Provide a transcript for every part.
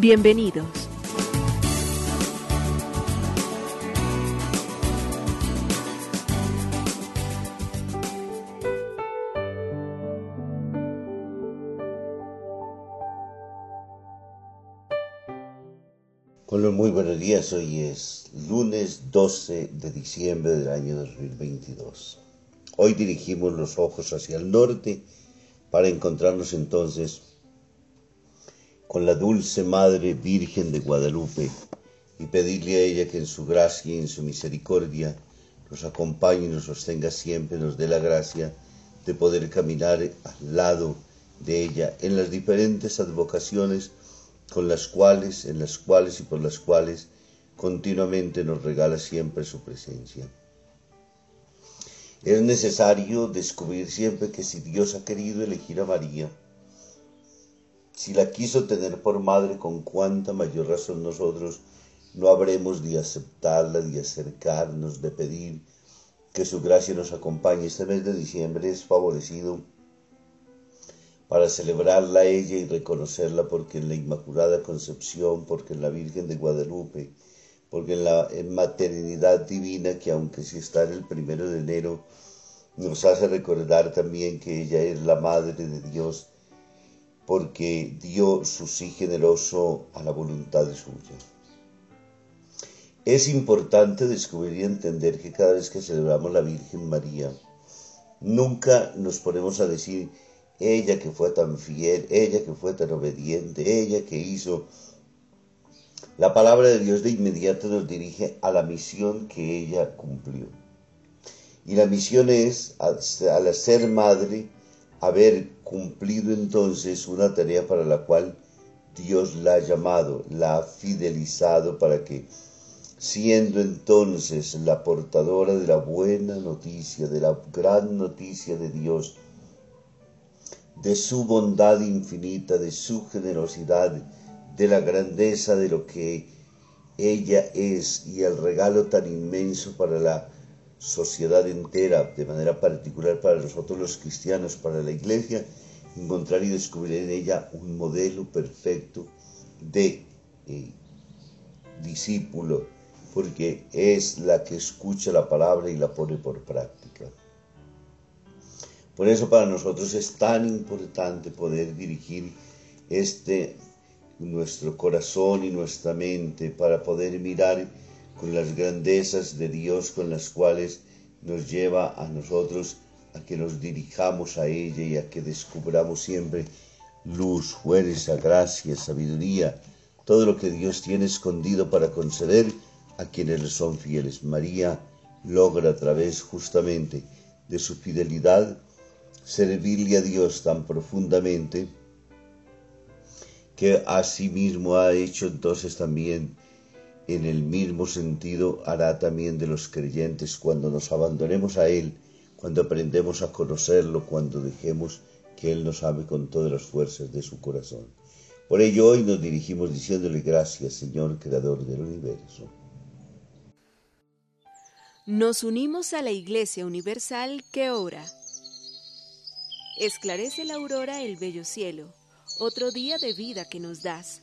Bienvenidos. Los muy buenos días, hoy es lunes 12 de diciembre del año 2022. Hoy dirigimos los ojos hacia el norte para encontrarnos entonces con la dulce Madre Virgen de Guadalupe y pedirle a ella que en su gracia y en su misericordia nos acompañe y nos sostenga siempre, nos dé la gracia de poder caminar al lado de ella en las diferentes advocaciones con las cuales, en las cuales y por las cuales continuamente nos regala siempre su presencia. Es necesario descubrir siempre que si Dios ha querido elegir a María, si la quiso tener por madre, con cuánta mayor razón nosotros no habremos de aceptarla, de acercarnos, de pedir que su gracia nos acompañe. Este mes de diciembre es favorecido para celebrarla a ella y reconocerla porque en la Inmaculada Concepción, porque en la Virgen de Guadalupe, porque en la maternidad divina que aunque sí está en el primero de enero, nos hace recordar también que ella es la Madre de Dios, porque dio su sí generoso a la voluntad suya. Es importante descubrir y entender que cada vez que celebramos la Virgen María, nunca nos ponemos a decir, ella que fue tan fiel, ella que fue tan obediente, ella que hizo. La palabra de Dios de inmediato nos dirige a la misión que ella cumplió. Y la misión es, al ser madre, haber cumplido entonces una tarea para la cual Dios la ha llamado, la ha fidelizado para que, siendo entonces la portadora de la buena noticia, de la gran noticia de Dios, de su bondad infinita, de su generosidad, de la grandeza de lo que ella es y el regalo tan inmenso para la sociedad entera, de manera particular para nosotros los cristianos, para la iglesia, encontrar y descubrir en ella un modelo perfecto de eh, discípulo, porque es la que escucha la palabra y la pone por práctica. Por eso para nosotros es tan importante poder dirigir este nuestro corazón y nuestra mente para poder mirar con las grandezas de Dios con las cuales nos lleva a nosotros a que nos dirijamos a ella y a que descubramos siempre luz, fuerza, gracia, sabiduría, todo lo que Dios tiene escondido para conceder a quienes le son fieles. María logra a través justamente de su fidelidad servirle a Dios tan profundamente que asimismo ha hecho entonces también en el mismo sentido hará también de los creyentes cuando nos abandonemos a Él, cuando aprendemos a conocerlo, cuando dejemos que Él nos ame con todas las fuerzas de su corazón. Por ello hoy nos dirigimos diciéndole gracias, Señor, Creador del universo. Nos unimos a la Iglesia Universal que ora Esclarece la aurora el bello cielo, otro día de vida que nos das.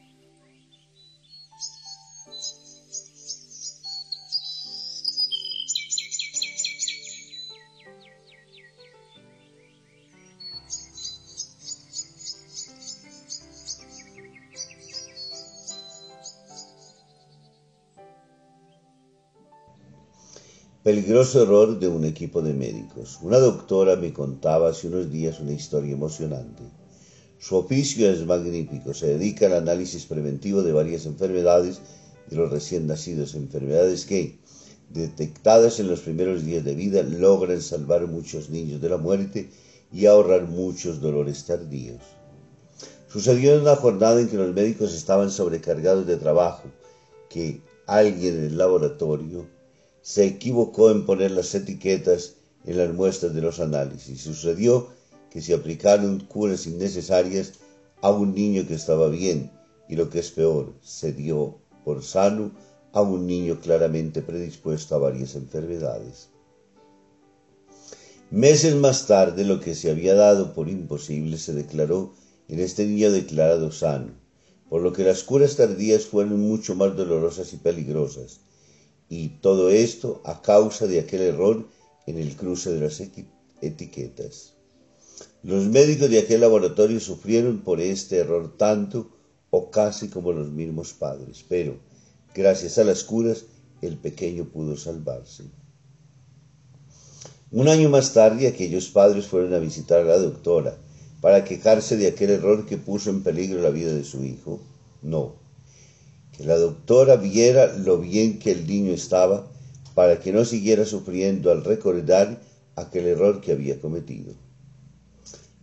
Peligroso error de un equipo de médicos. Una doctora me contaba hace unos días una historia emocionante. Su oficio es magnífico, se dedica al análisis preventivo de varias enfermedades de los recién nacidos, enfermedades que, detectadas en los primeros días de vida, logran salvar muchos niños de la muerte y ahorrar muchos dolores tardíos. Sucedió en una jornada en que los médicos estaban sobrecargados de trabajo, que alguien en el laboratorio se equivocó en poner las etiquetas en las muestras de los análisis. Sucedió que se aplicaron curas innecesarias a un niño que estaba bien y lo que es peor, se dio por sano a un niño claramente predispuesto a varias enfermedades. Meses más tarde, lo que se había dado por imposible se declaró en este niño declarado sano, por lo que las curas tardías fueron mucho más dolorosas y peligrosas, y todo esto a causa de aquel error en el cruce de las etiquetas. Los médicos de aquel laboratorio sufrieron por este error tanto o casi como los mismos padres, pero gracias a las curas el pequeño pudo salvarse. Un año más tarde aquellos padres fueron a visitar a la doctora para quejarse de aquel error que puso en peligro la vida de su hijo. No, que la doctora viera lo bien que el niño estaba para que no siguiera sufriendo al recordar aquel error que había cometido.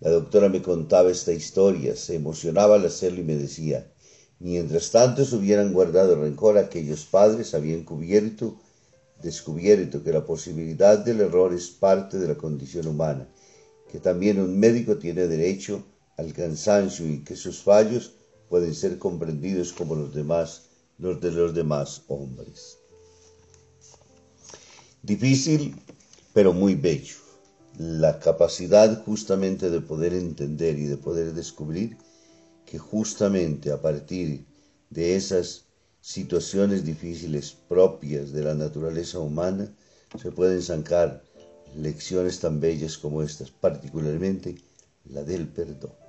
La doctora me contaba esta historia, se emocionaba al hacerlo y me decía, mientras tanto se hubieran guardado rencor, aquellos padres habían cubierto, descubierto que la posibilidad del error es parte de la condición humana, que también un médico tiene derecho al cansancio y que sus fallos pueden ser comprendidos como los demás, los de los demás hombres. Difícil, pero muy bello. La capacidad justamente de poder entender y de poder descubrir que justamente a partir de esas situaciones difíciles propias de la naturaleza humana se pueden sacar lecciones tan bellas como estas, particularmente la del perdón.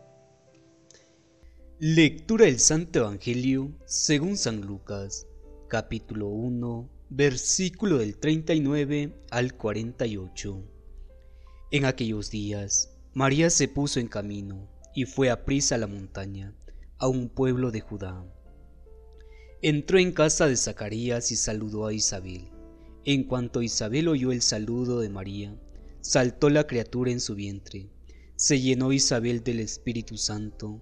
Lectura del Santo Evangelio según San Lucas, capítulo 1, versículo del 39 al 48. En aquellos días, María se puso en camino y fue a prisa a la montaña, a un pueblo de Judá. Entró en casa de Zacarías y saludó a Isabel. En cuanto Isabel oyó el saludo de María, saltó la criatura en su vientre. Se llenó Isabel del Espíritu Santo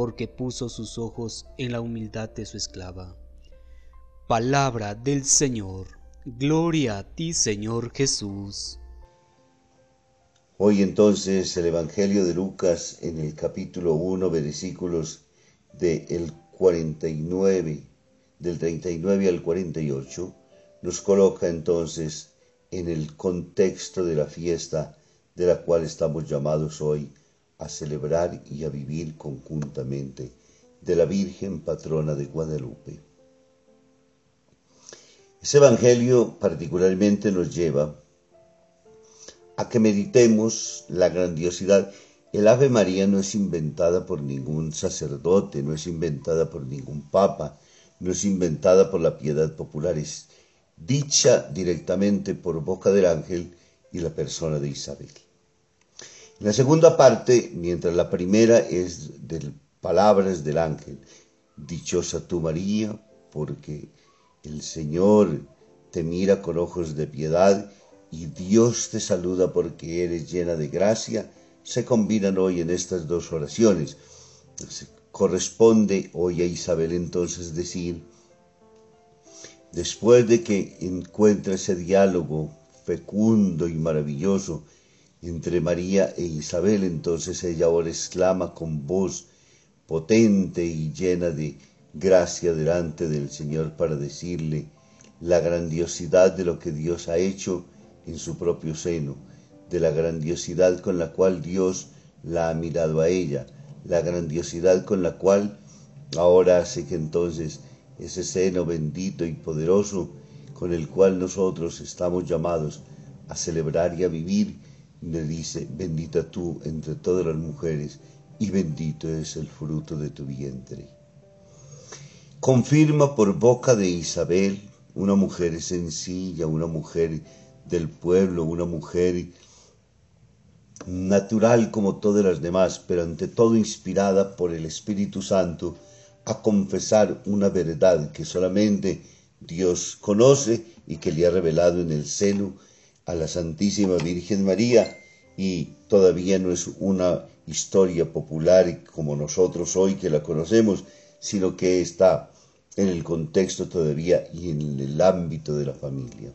porque puso sus ojos en la humildad de su esclava. Palabra del Señor. Gloria a ti, Señor Jesús. Hoy entonces el Evangelio de Lucas en el capítulo 1, versículos del 49, del 39 al 48, nos coloca entonces en el contexto de la fiesta de la cual estamos llamados hoy a celebrar y a vivir conjuntamente de la Virgen patrona de Guadalupe. Ese Evangelio particularmente nos lleva a que meditemos la grandiosidad. El Ave María no es inventada por ningún sacerdote, no es inventada por ningún papa, no es inventada por la piedad popular, es dicha directamente por boca del ángel y la persona de Isabel. La segunda parte, mientras la primera es de palabras del ángel, dichosa tú María, porque el Señor te mira con ojos de piedad y Dios te saluda porque eres llena de gracia, se combinan hoy en estas dos oraciones. corresponde hoy a Isabel entonces decir, después de que encuentra ese diálogo fecundo y maravilloso entre María e Isabel, entonces ella ahora exclama con voz potente y llena de gracia delante del Señor para decirle la grandiosidad de lo que Dios ha hecho en su propio seno, de la grandiosidad con la cual Dios la ha mirado a ella, la grandiosidad con la cual ahora hace que entonces ese seno bendito y poderoso con el cual nosotros estamos llamados a celebrar y a vivir, le dice, bendita tú entre todas las mujeres y bendito es el fruto de tu vientre. Confirma por boca de Isabel, una mujer sencilla, una mujer del pueblo, una mujer natural como todas las demás, pero ante todo inspirada por el Espíritu Santo, a confesar una verdad que solamente Dios conoce y que le ha revelado en el seno a la Santísima Virgen María y todavía no es una historia popular como nosotros hoy que la conocemos, sino que está en el contexto todavía y en el ámbito de la familia.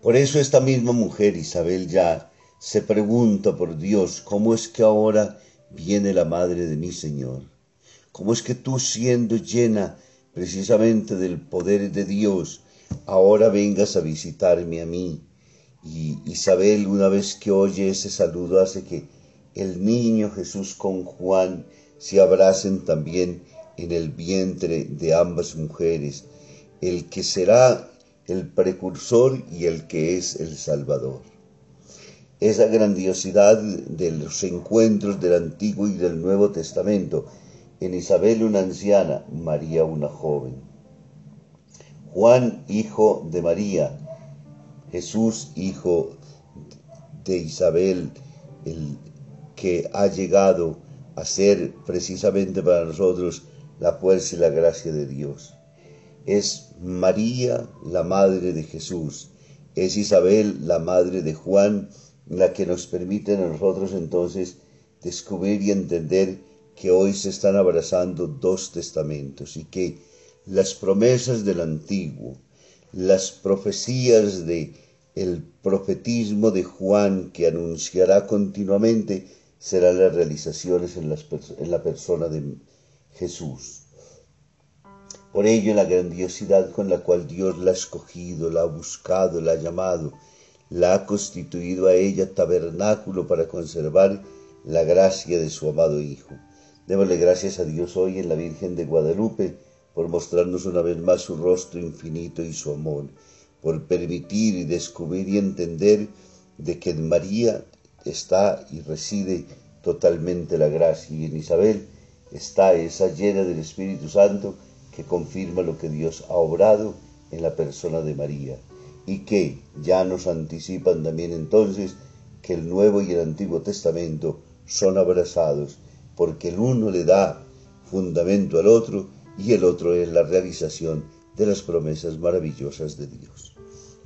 Por eso esta misma mujer, Isabel, ya se pregunta por Dios, ¿cómo es que ahora viene la madre de mi Señor? ¿Cómo es que tú siendo llena precisamente del poder de Dios, ahora vengas a visitarme a mí? Y Isabel, una vez que oye ese saludo, hace que el niño Jesús con Juan se abracen también en el vientre de ambas mujeres, el que será el precursor y el que es el Salvador. Esa grandiosidad de los encuentros del Antiguo y del Nuevo Testamento, en Isabel una anciana, María una joven. Juan, hijo de María, Jesús, hijo de Isabel, el que ha llegado a ser precisamente para nosotros la fuerza y la gracia de Dios. Es María, la madre de Jesús. Es Isabel, la madre de Juan, la que nos permite a nosotros entonces descubrir y entender que hoy se están abrazando dos testamentos y que las promesas del antiguo, las profecías de el profetismo de Juan que anunciará continuamente serán las realizaciones en, en la persona de Jesús. Por ello la grandiosidad con la cual Dios la ha escogido, la ha buscado, la ha llamado, la ha constituido a ella tabernáculo para conservar la gracia de su amado Hijo. Démosle gracias a Dios hoy en la Virgen de Guadalupe por mostrarnos una vez más su rostro infinito y su amor, por permitir y descubrir y entender de que en María está y reside totalmente la gracia. Y en Isabel está esa llena del Espíritu Santo que confirma lo que Dios ha obrado en la persona de María y que ya nos anticipan también entonces que el Nuevo y el Antiguo Testamento son abrazados porque el uno le da fundamento al otro y el otro es la realización de las promesas maravillosas de Dios.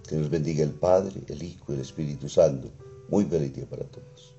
Que nos bendiga el Padre, el Hijo y el Espíritu Santo. Muy feliz día para todos.